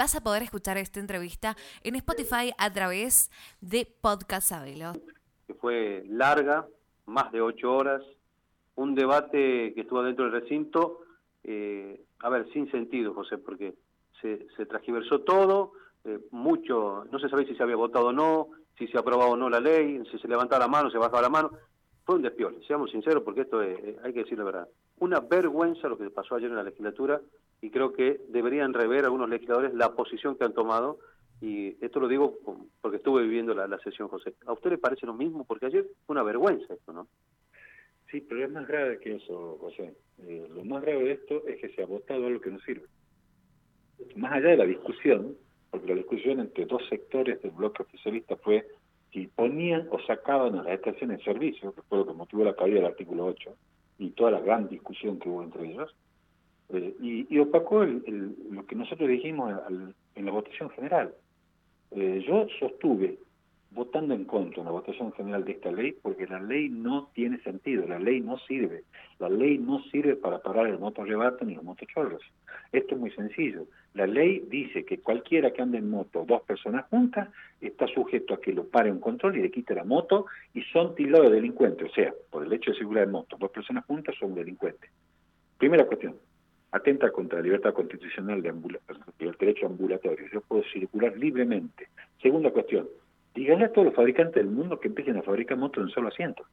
vas a poder escuchar esta entrevista en Spotify a través de Podcast Sabelo. Fue larga, más de ocho horas, un debate que estuvo dentro del recinto, eh, a ver, sin sentido, José, porque se, se transgiversó todo, eh, mucho, no se sabía si se había votado o no, si se aprobaba o no la ley, si se levantaba la mano, se bajaba la mano. Fue un despiole, seamos sinceros, porque esto es, eh, hay que decir la verdad. Una vergüenza lo que pasó ayer en la legislatura y creo que deberían rever algunos legisladores la posición que han tomado. Y esto lo digo porque estuve viviendo la, sesión, José. ¿A usted le parece lo mismo? Porque ayer fue una vergüenza esto, ¿no? Sí, pero es más grave que eso, José. Eh, lo más grave de esto es que se ha votado algo que no sirve. Más allá de la discusión, porque la discusión entre dos sectores del bloque oficialista fue si ponían o sacaban a las estaciones de servicio, que fue lo que motivó la caída del artículo 8, y toda la gran discusión que hubo entre ellos, eh, y, opacó lo que nosotros dijimos en la votación general. Eh, yo sostuve votando en contra en la votación general de esta ley porque la ley no tiene sentido, la ley no sirve, la ley no sirve para parar el motorrebato ni los motochorros. Esto es muy sencillo. La ley dice que cualquiera que ande en moto, dos personas juntas, está sujeto a que lo pare un control y le quite la moto y son tildados de delincuentes. O sea, por el hecho de seguridad de moto, dos personas juntas son delincuentes. Primera cuestión, atenta contra la libertad constitucional de el derecho ambulatorio. Yo puedo circular libremente. Segunda cuestión, díganle a todos los fabricantes del mundo que empiecen a fabricar motos en solo asiento.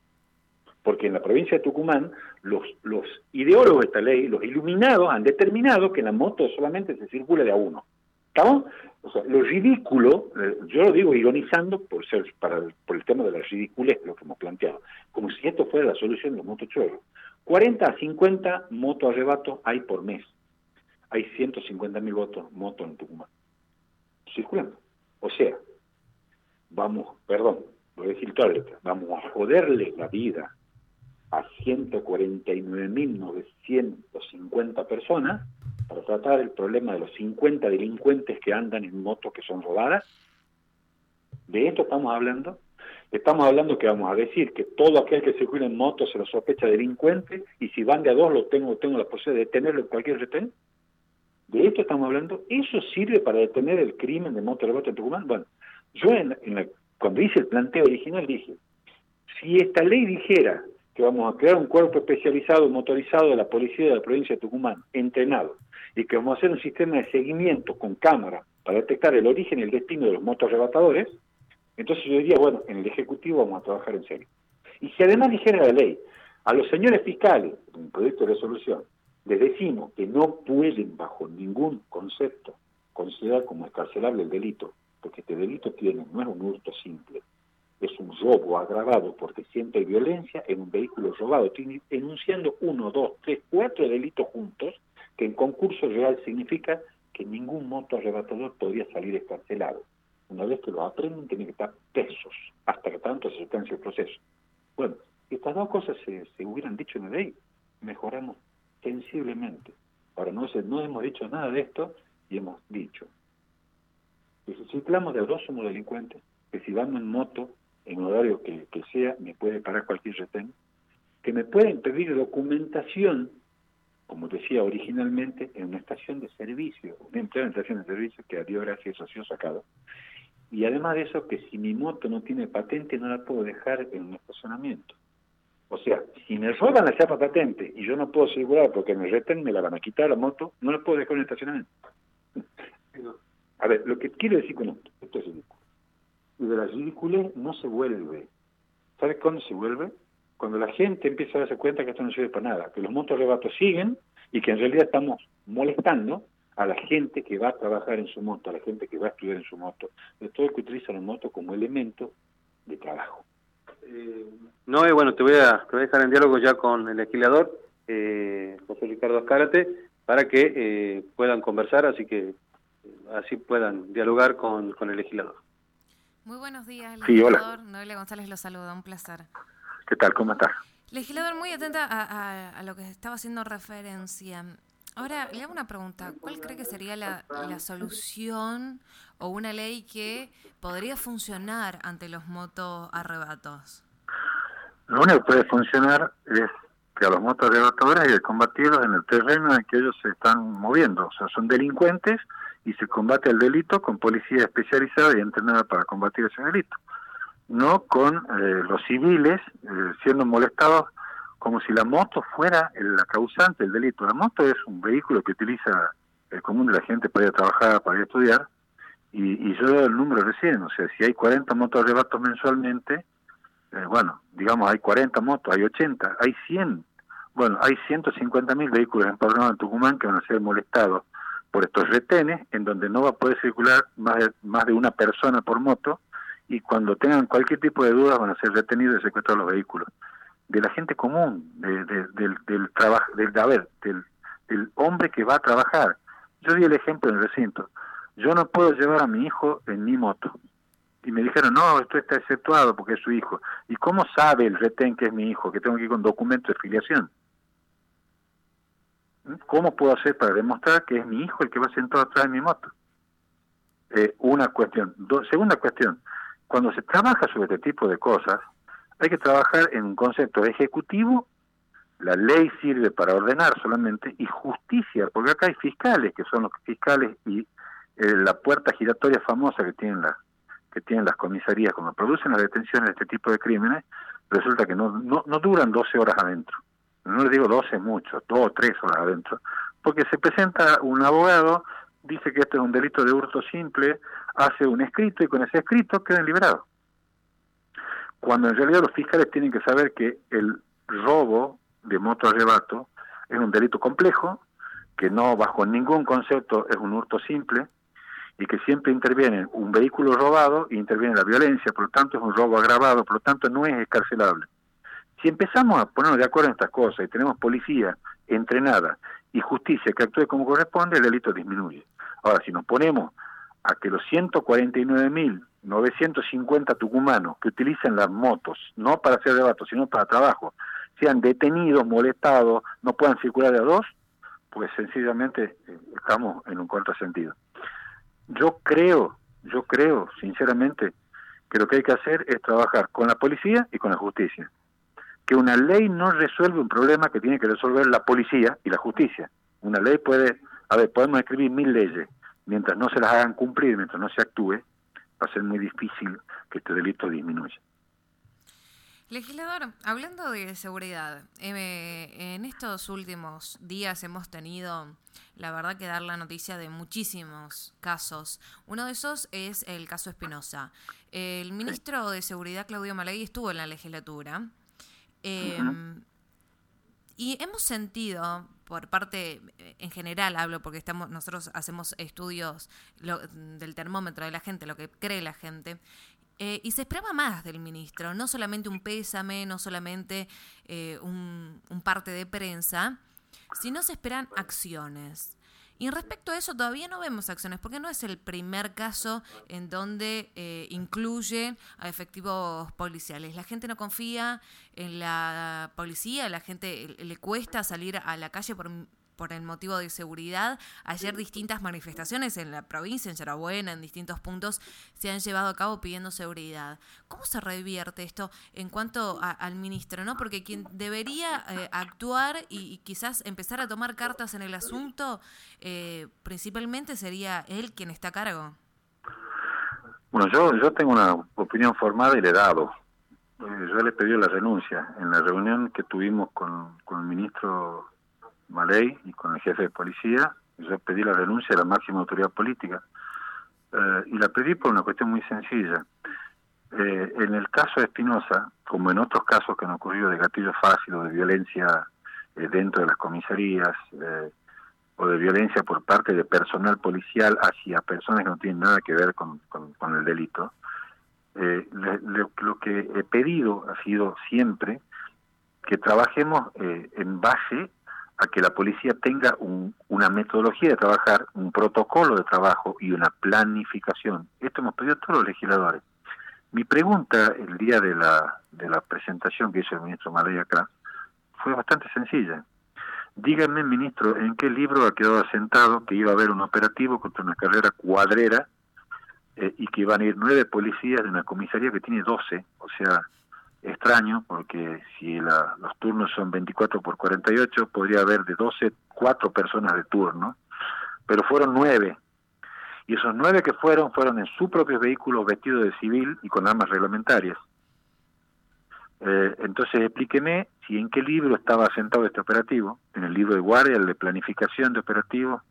Porque en la provincia de Tucumán, los, los ideólogos de esta ley, los iluminados, han determinado que la moto solamente se circula de a uno. ¿Estamos? O sea, lo ridículo, eh, yo lo digo ironizando por ser para por el tema de la ridiculez, lo que hemos planteado, como si esto fuera la solución de los motochorros. 40 a 50 moto arrebatos hay por mes. Hay 150 mil votos moto en Tucumán. Circulando. O sea, vamos, perdón, voy a decir toda letra, vamos a joderle la vida a 149.950 personas para tratar el problema de los 50 delincuentes que andan en motos que son robadas. ¿De esto estamos hablando? Estamos hablando que vamos a decir que todo aquel que circula en moto se lo sospecha delincuente y si van de a dos lo tengo, tengo la posibilidad de detenerlo en cualquier retén. ¿De esto estamos hablando? ¿Eso sirve para detener el crimen de moto de en Tucumán? Bueno, yo en, cuando hice el planteo original dije, si esta ley dijera que vamos a crear un cuerpo especializado motorizado de la policía de la provincia de Tucumán, entrenado, y que vamos a hacer un sistema de seguimiento con cámara para detectar el origen y el destino de los motos arrebatadores, entonces yo diría, bueno, en el Ejecutivo vamos a trabajar en serio. Y si además dijera la ley, a los señores fiscales, en el proyecto de resolución, les decimos que no pueden bajo ningún concepto considerar como escarcelable el delito porque este delito tiene, no es un hurto simple, es un robo agravado porque siempre violencia en un vehículo robado, enunciando uno, dos, tres, cuatro delitos juntos, que en concurso real significa que ningún moto arrebatador podría salir escarcelado. Una vez que lo aprenden, tiene que estar presos, hasta que tanto se alcance el proceso. Bueno, estas dos cosas se, se hubieran dicho en la ley, mejoramos sensiblemente. Ahora, no, no hemos dicho nada de esto y hemos dicho, que si circulamos de dos somos delincuentes, que si vamos en moto, en horario que, sea, me puede parar cualquier retén, que me pueden pedir documentación, como decía originalmente, en una estación de servicio, una empleada en estación de servicio que a Dios gracias ha sido sacado. Y además de eso, que si mi moto no tiene patente, no la puedo dejar en un estacionamiento. O sea, si me roban la chapa patente y yo no puedo asegurar porque me reten, me la van a quitar la moto, no la puedo dejar en un estacionamiento. A ver, lo que quiero decir con esto, esto es ridículo. Y de la ridícula no se vuelve. ¿Sabes cuándo se vuelve? Cuando la gente empieza a darse cuenta que esto no sirve para nada, que los motos rebatos siguen y que en realidad estamos molestando a la gente que va a trabajar en su moto, a la gente que va a estudiar en su moto, de todo el que utiliza la moto como elemento de trabajo. Eh, no, eh, bueno, te voy, a, te voy a dejar en diálogo ya con el legislador, eh, José Ricardo Azcárate, para que eh, puedan conversar, así que así puedan dialogar con, con el legislador. Muy buenos días, legislador. Noelia González lo saluda, un placer. ¿Qué tal? ¿Cómo estás? Legislador, muy atenta a, a, lo que estaba haciendo referencia. Ahora, le hago una pregunta. ¿Cuál cree que sería la, solución o una ley que podría funcionar ante los motos arrebatos? Lo único que puede funcionar es que a los motos arrebatadores hay que combatirlos en el terreno en que ellos se están moviendo. O sea, son delincuentes y se combate el delito con policía especializada y entrenada para combatir ese delito, no con eh, los civiles eh, siendo molestados como si la moto fuera la causante del delito. La moto es un vehículo que utiliza el común de la gente para ir a trabajar, para ir a estudiar, y, y yo doy el número recién, o sea, si hay 40 motos arrebatos mensualmente, eh, bueno, digamos, hay 40 motos, hay 80, hay 100, bueno, hay 150 mil vehículos empadronados en Tucumán que van a ser molestados por estos retenes, en donde no va a poder circular más de, más de una persona por moto, y cuando tengan cualquier tipo de dudas van a ser retenidos y secuestrados los vehículos. De la gente común, de, del, del trabajo, del, del, del hombre que va a trabajar. Yo di el ejemplo en el recinto. Yo no puedo llevar a mi hijo en mi moto. Y me dijeron, no, esto está exceptuado porque es su hijo. ¿Y cómo sabe el retén que es mi hijo? Que tengo que ir con documento de filiación. ¿Cómo puedo hacer para demostrar que es mi hijo el que va sentado atrás de mi moto? Eh, una cuestión. segunda cuestión, cuando se trabaja sobre este tipo de cosas, hay que trabajar en un concepto ejecutivo, la ley sirve para ordenar solamente, y justicia, porque acá hay fiscales, que son los fiscales y eh, la puerta giratoria famosa que tienen, la, que tienen las comisarías. Cuando producen las detenciones de este tipo de crímenes, resulta que no, no, no duran 12 horas adentro. No les digo 12 mucho, dos o tres horas adentro, porque se presenta un abogado, dice que esto es un delito de hurto simple, hace un escrito y con ese escrito quedan liberados. Cuando en realidad los fiscales tienen que saber que el robo de moto arrebato es un delito complejo, que no bajo ningún concepto es un hurto simple, y que siempre interviene un vehículo robado e interviene la violencia, por lo tanto es un robo agravado, por lo tanto no es escarcelable. Si empezamos a ponernos de acuerdo en estas cosas y tenemos policía entrenada y justicia que actúe como corresponde, el delito disminuye. Ahora, si nos ponemos a que los 149.950 tucumanos que utilizan las motos, no para hacer debates, sino para trabajo, sean detenidos, molestados, no puedan circular de a dos, pues sencillamente eh, estamos en un contrasentido. Yo creo, yo creo sinceramente que lo que hay que hacer es trabajar con la policía y con la justicia que una ley no resuelve un problema que tiene que resolver la policía y la justicia. Una ley puede, a ver, podemos escribir mil leyes, mientras no se las hagan cumplir, mientras no se actúe, va a ser muy difícil que este delito disminuya. Legislador, hablando de seguridad, eh, en estos últimos días hemos tenido, la verdad, que dar la noticia de muchísimos casos. Uno de esos es el caso Espinosa. El ministro de Seguridad, Claudio Malagui, estuvo en la legislatura Em, y hemos sentido, por parte, en general hablo, porque estamos nosotros hacemos estudios del termómetro de la gente, lo que cree la gente, eh, y se esperaba más del ministro, no solamente un pésame, no solamente eh, un, un parte de prensa, sino se esperan acciones. Y respecto a eso todavía no vemos acciones, porque no es el primer caso en donde eh, incluyen a efectivos policiales. La gente no confía en la policía, la gente le cuesta salir a la calle por por el motivo de seguridad. Ayer distintas manifestaciones en la provincia, en Yarabuena, en distintos puntos, se han llevado a cabo pidiendo seguridad. ¿Cómo se revierte esto en cuanto al ministro? no Porque quien debería eh, actuar y, quizás empezar a tomar cartas en el asunto, eh, principalmente sería él quien está a cargo. Bueno, yo, yo tengo una opinión formada y le he dado. Eh, yo le pedí la renuncia. En la reunión que tuvimos con, con el ministro Maley y con el jefe de policía, yo pedí la renuncia de la máxima autoridad política. Eh, y la pedí por una cuestión muy sencilla. Eh, en el caso de Espinosa, como en otros casos que han ocurrido de gatillo fácil o de violencia eh, dentro de las comisarías o de violencia por parte de personal policial hacia personas que no tienen nada que ver con, con, el delito, lo que he pedido ha sido siempre que trabajemos en base a que la policía tenga una metodología de trabajar, un protocolo de trabajo y una planificación. Esto hemos pedido a todos los legisladores. Mi pregunta el día de la, de la presentación que hizo el ministro Malay acá fue bastante sencilla. Díganme, ministro, ¿en qué libro ha quedado asentado que iba a haber un operativo contra una carrera cuadrera eh, y que iban a ir nueve policías de una comisaría que tiene doce? O sea, extraño porque si los turnos son 24 por 48 podría haber de 12 cuatro personas de turno pero fueron nueve Y esos nueve que fueron, fueron en su propio vehículo vestidos de civil y con armas reglamentarias. Eh, entonces explíqueme si en qué libro estaba asentado este operativo, en el libro de guardia, el de planificación de operativos.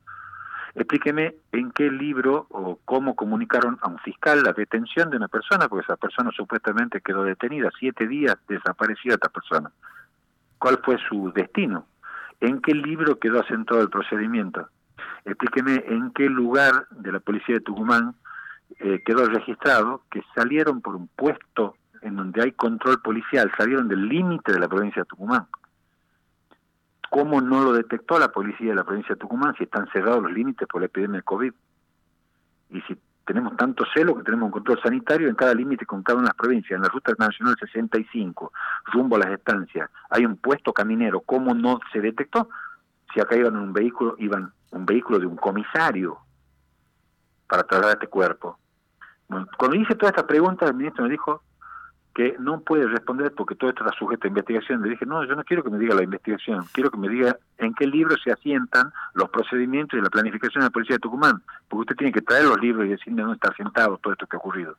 Explíqueme en qué libro o cómo comunicaron a un fiscal la detención de una persona, porque esa persona supuestamente quedó detenida, siete días desaparecida esta persona. ¿Cuál fue su destino? ¿En qué libro quedó asentado el procedimiento? Explíqueme en qué lugar de la policía de Tucumán eh, quedó registrado que salieron por un puesto en donde hay control policial, salieron del límite de la provincia de Tucumán. ¿Cómo no lo detectó la policía de la provincia de Tucumán si están cerrados los límites por la epidemia de COVID? Y si tenemos tanto celo que tenemos un control sanitario en cada límite con cada una las provincias, en la Ruta Nacional 65, rumbo a las estancias, hay un puesto caminero, ¿cómo no se detectó? Si acá iban en un vehículo, iban un vehículo de un comisario para trasladar este cuerpo. Bueno, cuando hice toda esta pregunta, el ministro me dijo, que no puede responder porque todo esto está sujeto a investigación. Le dije, no, yo no quiero que me diga la investigación, quiero que me diga en qué libros se asientan los procedimientos y la planificación de la Policía de Tucumán, porque usted tiene que traer los libros y decirme dónde está asentado todo esto que ha ocurrido.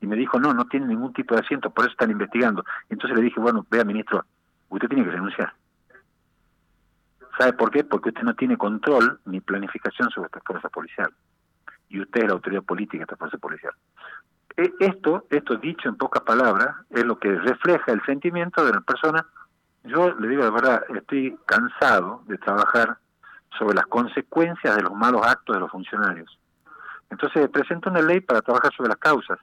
Y me dijo, no, no tiene ningún tipo de asiento, por eso están investigando. entonces le dije, bueno, vea, ministro, usted tiene que renunciar. ¿Sabe por qué? Porque usted no tiene control ni planificación sobre esta fuerza policial. Y usted es la autoridad política de esta fuerza policial. E, esto, esto dicho en pocas palabras, es lo que refleja el sentimiento de la persona. Yo le digo la verdad, estoy cansado de trabajar sobre las consecuencias de los malos actos de los funcionarios. Entonces presento una ley para trabajar sobre las causas.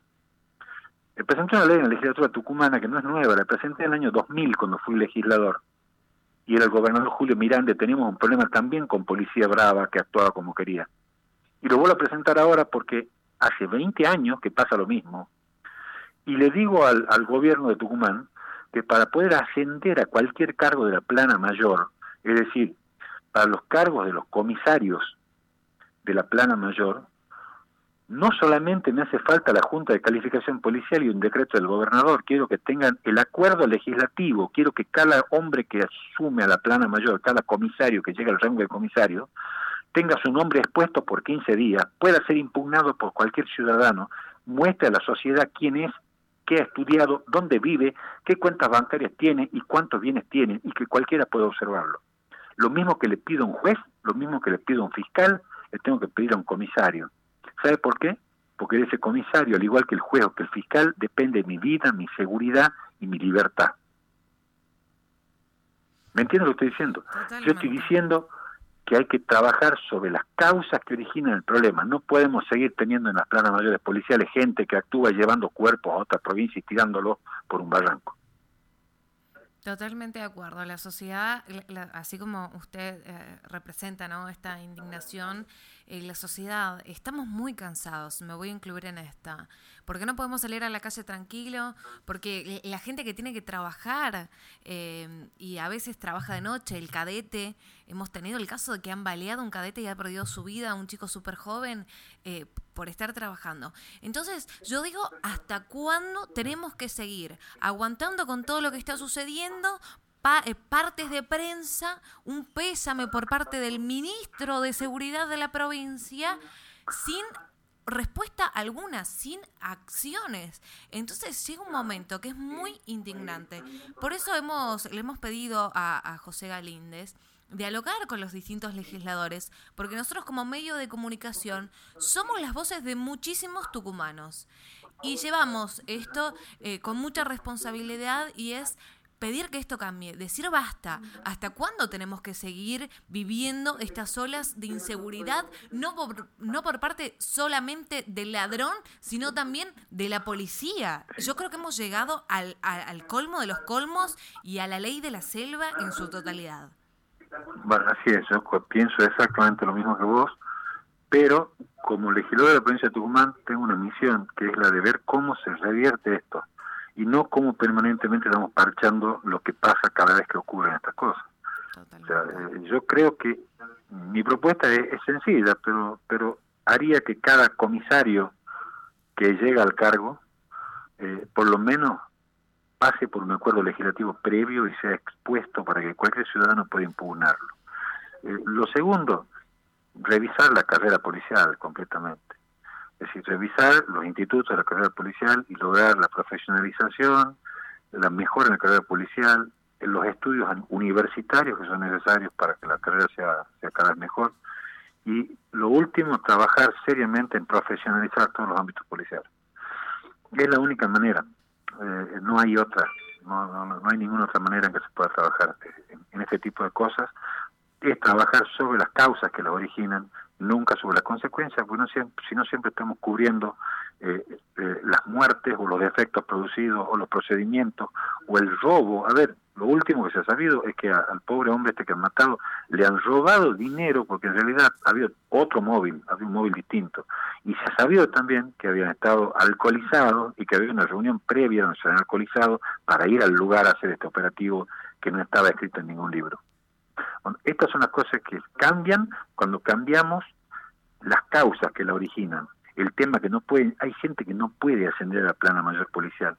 Presenté una ley en la legislatura tucumana que no es nueva, la presenté en el año 2000 cuando fui legislador. Y era el gobernador Julio Miranda, teníamos un problema también con Policía Brava que actuaba como quería. Y lo vuelvo a presentar ahora porque hace 20 años que pasa lo mismo. Y le digo al, gobierno de Tucumán que para poder ascender a cualquier cargo de la plana mayor, es decir, para los cargos de los comisarios de la plana mayor, no solamente me hace falta la Junta de Calificación Policial y un decreto del gobernador, quiero que tengan el acuerdo legislativo, quiero que cada hombre que asume a la plana mayor, cada comisario que llega al rango de comisario, tenga su nombre expuesto por 15 días, pueda ser impugnado por cualquier ciudadano, muestre a la sociedad quién es, qué ha estudiado, dónde vive, qué cuentas bancarias tiene y cuántos bienes tiene y que cualquiera pueda observarlo. Lo mismo que le pido a un juez, lo mismo que le pido a un fiscal, le tengo que pedir a un comisario. ¿Sabe por qué? Porque de ese comisario, al igual que el juez o que el fiscal, depende mi vida, mi seguridad y mi libertad. ¿Me entiendes lo que estoy diciendo? Yo estoy diciendo que hay que trabajar sobre las causas que originan el problema. No podemos seguir teniendo en las planas mayores policiales gente que actúa llevando cuerpos a otra provincia y tirándolos por un barranco. Totalmente de acuerdo. La sociedad, así como usted eh, representa ¿no? esta indignación, eh, la sociedad, estamos muy cansados, me voy a incluir en esta. porque no podemos salir a la calle tranquilo? Porque la gente que tiene que trabajar eh, y a veces trabaja de noche, el cadete, hemos tenido el caso de que han baleado un cadete y ha perdido su vida, un chico súper joven, eh, por estar trabajando. Entonces, yo digo, ¿hasta cuándo tenemos que seguir aguantando con todo lo que está sucediendo eh, partes de prensa, un pésame por parte del ministro de Seguridad de la provincia, sin respuesta alguna, sin acciones. Entonces llega un momento que es muy indignante. Por eso hemos, le hemos pedido a, José Galíndez dialogar con los distintos legisladores, porque nosotros como medio de comunicación somos las voces de muchísimos tucumanos y llevamos esto eh, con mucha responsabilidad y es pedir que esto cambie, decir basta, ¿hasta cuándo tenemos que seguir viviendo estas olas de inseguridad, no por, no por parte solamente del ladrón, sino también de la policía? Yo creo que hemos llegado al, al, colmo de los colmos y a la ley de la selva en su totalidad. Bueno, así es, yo pienso exactamente lo mismo que vos, pero como legislador de la provincia de Tucumán tengo una misión que es la de ver cómo se revierte esto y no como permanentemente estamos parchando lo que pasa cada vez que ocurren estas cosas. Eh, yo creo que mi propuesta es, sencilla, pero, pero haría que cada comisario que llega al cargo, eh, por lo menos pase por un acuerdo legislativo previo y sea expuesto para que cualquier ciudadano pueda impugnarlo. Eh, lo segundo, revisar la carrera policial completamente. Es decir, revisar los institutos de la carrera policial y lograr la profesionalización, la mejora en la carrera policial, los estudios universitarios que son necesarios para que la carrera sea, sea cada vez mejor. Y lo último, trabajar seriamente en profesionalizar todos los ámbitos policiales. Es la única manera, eh, no hay otra, no, no, no, hay ninguna otra manera en que se pueda trabajar en, en este tipo de cosas, es trabajar sobre las causas que las originan, nunca sobre las consecuencias, porque no siempre, si no siempre estamos cubriendo eh, eh, las muertes o los defectos producidos o los procedimientos o el robo. A ver, lo último que se ha sabido es que al pobre hombre este que han matado le han robado dinero porque en realidad había otro móvil, había un móvil distinto. Y se ha sabido también que habían estado alcoholizados y que había una reunión previa donde se habían alcoholizado para ir al lugar a hacer este operativo que no estaba escrito en ningún libro. Bueno, estas son las cosas que cambian cuando cambiamos las causas que la originan. El tema que no puede, hay gente que no puede ascender a la plana mayor policial,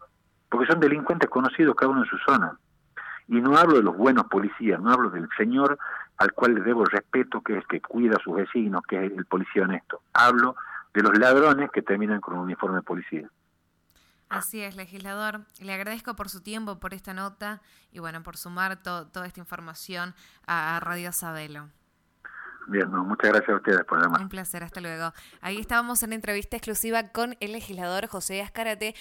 porque son delincuentes conocidos cada uno en su zona. Y no hablo de los buenos policías, no hablo del señor al cual le debo respeto, que es que cuida a sus vecinos, que es el policía honesto. Hablo de los ladrones que terminan con un uniforme de policía. Así es, legislador. Le agradezco por su tiempo, por esta nota y bueno, por sumar toda esta información a, Radio Sabelo. Bien, muchas gracias a ustedes por llamar. Un placer, hasta luego. Ahí estábamos en entrevista exclusiva con el legislador José Ascarate.